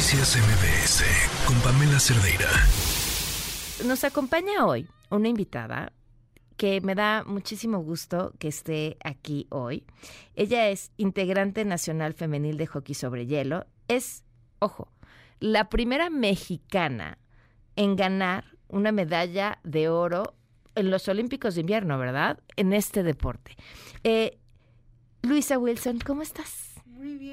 Noticias MBS con Pamela Cerdeira. Nos acompaña hoy una invitada que me da muchísimo gusto que esté aquí hoy. Ella es integrante nacional femenil de hockey sobre hielo. Es, ojo, la primera mexicana en ganar una medalla de oro en los Olímpicos de invierno, ¿verdad? En este deporte. Eh, Luisa Wilson, ¿cómo estás?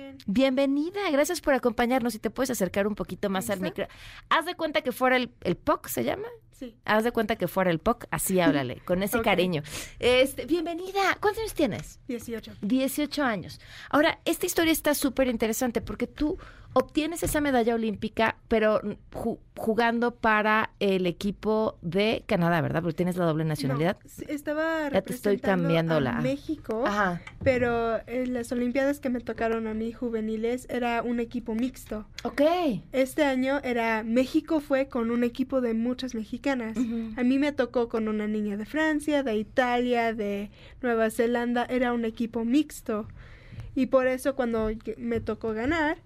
Bien. Bienvenida, gracias por acompañarnos y te puedes acercar un poquito más al micro. Haz de cuenta que fuera el, el POC, ¿se llama? Sí. Haz de cuenta que fuera el POC, así háblale, con ese cariño. Este, bienvenida, ¿cuántos años tienes? 18. 18 años. Ahora, esta historia está súper interesante porque tú obtienes esa medalla olímpica, pero ju- jugando para el equipo de Canadá, ¿verdad? Porque tienes la doble nacionalidad. No, estaba Ya te estoy a México, Ajá. pero en las Olimpiadas que me tocaron a mí juveniles era un equipo mixto. Ok. Este año era México fue con un equipo de muchas mexicanas. A mí me tocó con una niña de Francia, de Italia, de Nueva Zelanda, era un equipo mixto. Y por eso cuando me tocó ganar,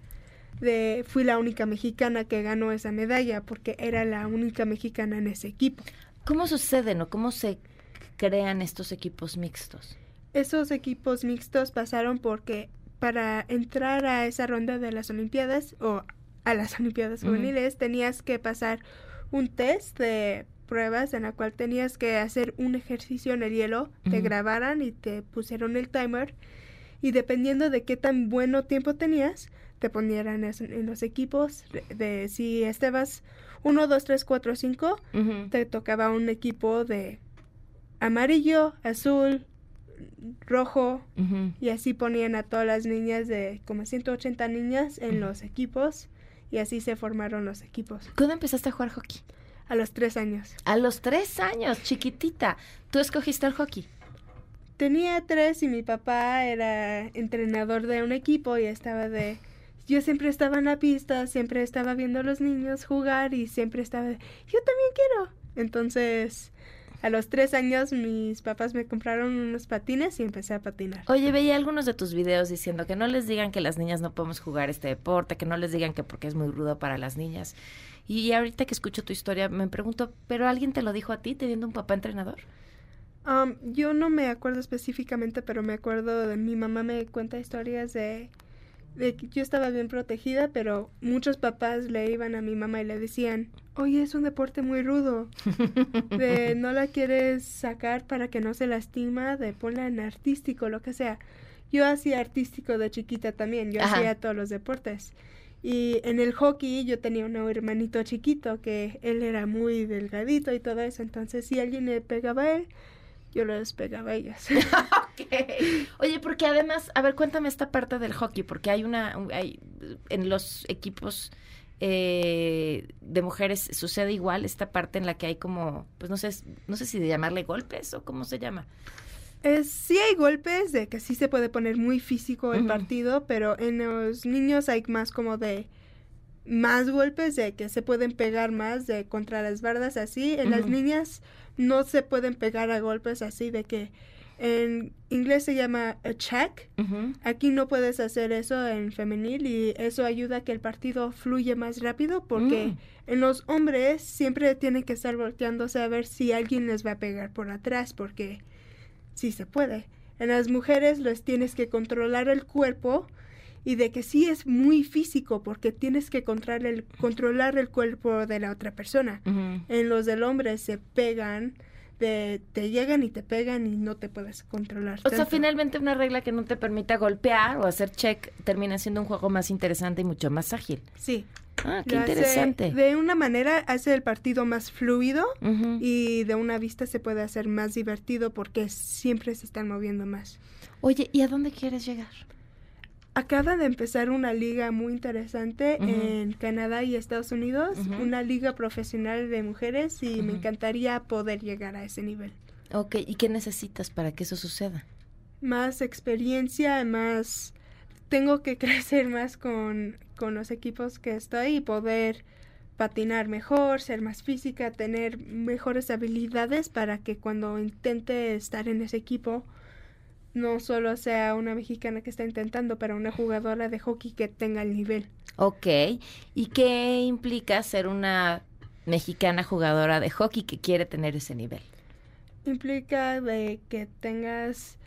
de, fui la única mexicana que ganó esa medalla, porque era la única mexicana en ese equipo. ¿Cómo suceden o cómo se crean estos equipos mixtos? Esos equipos mixtos pasaron porque para entrar a esa ronda de las Olimpiadas o a las Olimpiadas juveniles tenías que pasar un test de pruebas en la cual tenías que hacer un ejercicio en el hielo, te grabaran y te pusieron el timer y dependiendo de qué tan bueno tiempo tenías, te ponieran en los equipos de, si estabas 1, 2, 3, 4, 5, Ujú. te tocaba un equipo de amarillo, azul, rojo, y así ponían a todas las niñas de como 180 niñas en los equipos, y así se formaron los equipos. ¿Cuándo empezaste a jugar hockey? A los tres años. A los tres años, chiquitita. ¿Tú escogiste el hockey? Tenía tres y mi papá era entrenador de un equipo y estaba de... Yo siempre estaba en la pista, siempre estaba viendo a los niños jugar y siempre estaba. Yo también quiero. Entonces, a los tres años mis papás me compraron unos patines y empecé a patinar. Oye, veía algunos de tus videos diciendo que no les digan que las niñas no podemos jugar este deporte, que no les digan que porque es muy rudo para las niñas. Y ahorita que escucho tu historia, me pregunto, ¿pero alguien te lo dijo a ti teniendo un papá entrenador? Um, yo no me acuerdo específicamente, pero me acuerdo de mi mamá me cuenta historias de, de que yo estaba bien protegida, pero muchos papás le iban a mi mamá y le decían, oye, es un deporte muy rudo, de no la quieres sacar para que no se lastima, de ponla en artístico, lo que sea. Yo hacía artístico de chiquita también, yo Ajá. hacía todos los deportes. Y en el hockey yo tenía un hermanito chiquito que él era muy delgadito y todo eso, entonces si alguien le pegaba a él, yo les pegaba a ellas. porque además, a ver, cuéntame esta parte del hockey, porque hay una, un- hay, en los equipos eh, de mujeres sucede igual esta parte en la que hay como, pues no sé, no sé si de llamarle golpes o cómo se llama. Es, sí hay golpes de que sí se puede poner muy físico el partido, pero en los niños hay más como de más golpes de que se pueden pegar más de contra las bardas así. En las niñas no se pueden pegar a golpes así de que en inglés se llama a check. Aquí no puedes hacer eso en femenil y eso ayuda a que el partido fluya más rápido porque Mm. en los hombres siempre tienen que estar volteándose a ver si alguien les va a pegar por atrás porque sí se puede. En las mujeres les tienes que controlar el cuerpo y de que sí es muy físico porque tienes que controlar el, controlar el cuerpo de la otra persona. En los del hombre se pegan, te llegan y te pegan y no te puedes controlar. O sea, finalmente una regla que no te permita golpear o hacer check termina siendo un juego más interesante y mucho más ágil. Sí. Ah, qué Lo hace- interesante. de una manera hace el partido más fluido y de una vista se puede hacer más divertido porque siempre se están moviendo más. Oye, ¿y a dónde quieres llegar? Acaba de empezar una liga muy interesante en Canadá y Estados Unidos, una liga profesional de mujeres y me encantaría poder llegar a ese nivel. Ok, ¿y qué necesitas para que eso suceda? Más experiencia, más... Tengo que crecer más con, con los equipos que estoy y poder patinar mejor, ser más física, tener mejores habilidades para que cuando intente estar en ese equipo no solo sea una mexicana que está intentando, pero una jugadora de hockey que tenga el nivel. Ok. ¿Y qué implica ser una mexicana jugadora de hockey que quiere tener ese nivel? Implica de que tengas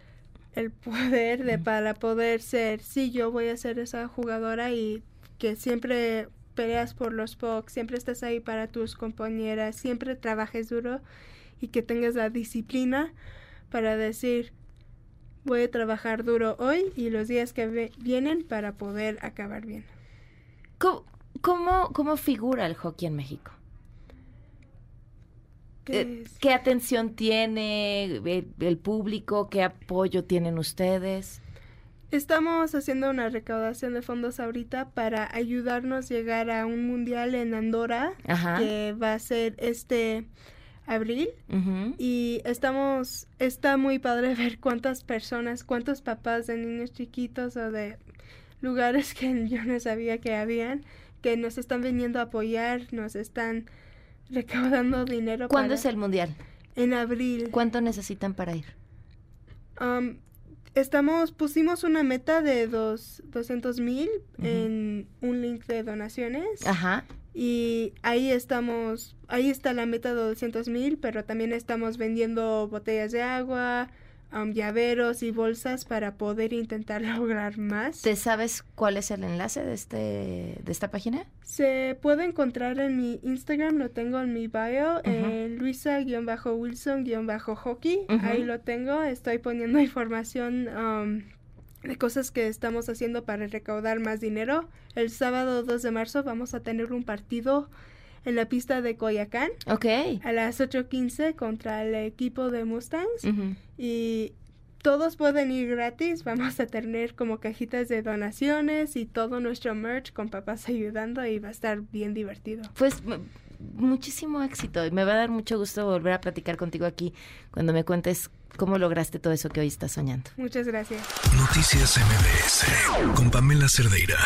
el poder de para poder ser, sí, yo voy a ser esa jugadora y que siempre peleas por los pucks, siempre estés ahí para tus compañeras, siempre trabajes duro y que tengas la disciplina para decir, voy a trabajar duro hoy y los días que vienen para poder acabar bien. ¿Cómo, cómo, figura el hockey en México? ¿Qué, ¿Qué atención tiene el, público? ¿Qué apoyo tienen ustedes? Estamos haciendo una recaudación de fondos ahorita para ayudarnos a llegar a un mundial en Andorra, que va a ser este abril. Y estamos, está muy padre ver cuántas personas, cuántos papás de niños chiquitos o de lugares que yo no sabía que habían, que nos están viniendo a apoyar, nos están recaudando dinero. ¿Cuándo es el mundial? En abril. ¿Cuánto necesitan para ir? Um, estamos, pusimos una meta de dos, 200 mil en un link de donaciones. Ajá. Y ahí estamos, ahí está la meta de 200 mil, pero también estamos vendiendo botellas de agua, um, llaveros y bolsas para poder intentar lograr más. ¿Te sabes cuál es el enlace de este de esta página? Se puede encontrar en mi Instagram, lo tengo en mi bio, en Luisa-Wilson-Hockey. Ahí lo tengo, estoy poniendo información um, de cosas que estamos haciendo para recaudar más dinero. El sábado 2 de marzo vamos a tener un partido en la pista de Coyacán. Ok. A las 8.15 contra el equipo de Mustangs. Y todos pueden ir gratis. Vamos a tener como cajitas de donaciones y todo nuestro merch con papás ayudando y va a estar bien divertido. Pues muchísimo éxito y me va a dar mucho gusto volver a platicar contigo aquí cuando me cuentes cómo lograste todo eso que hoy estás soñando. Muchas gracias. Noticias MBS con Pamela Cerdeira.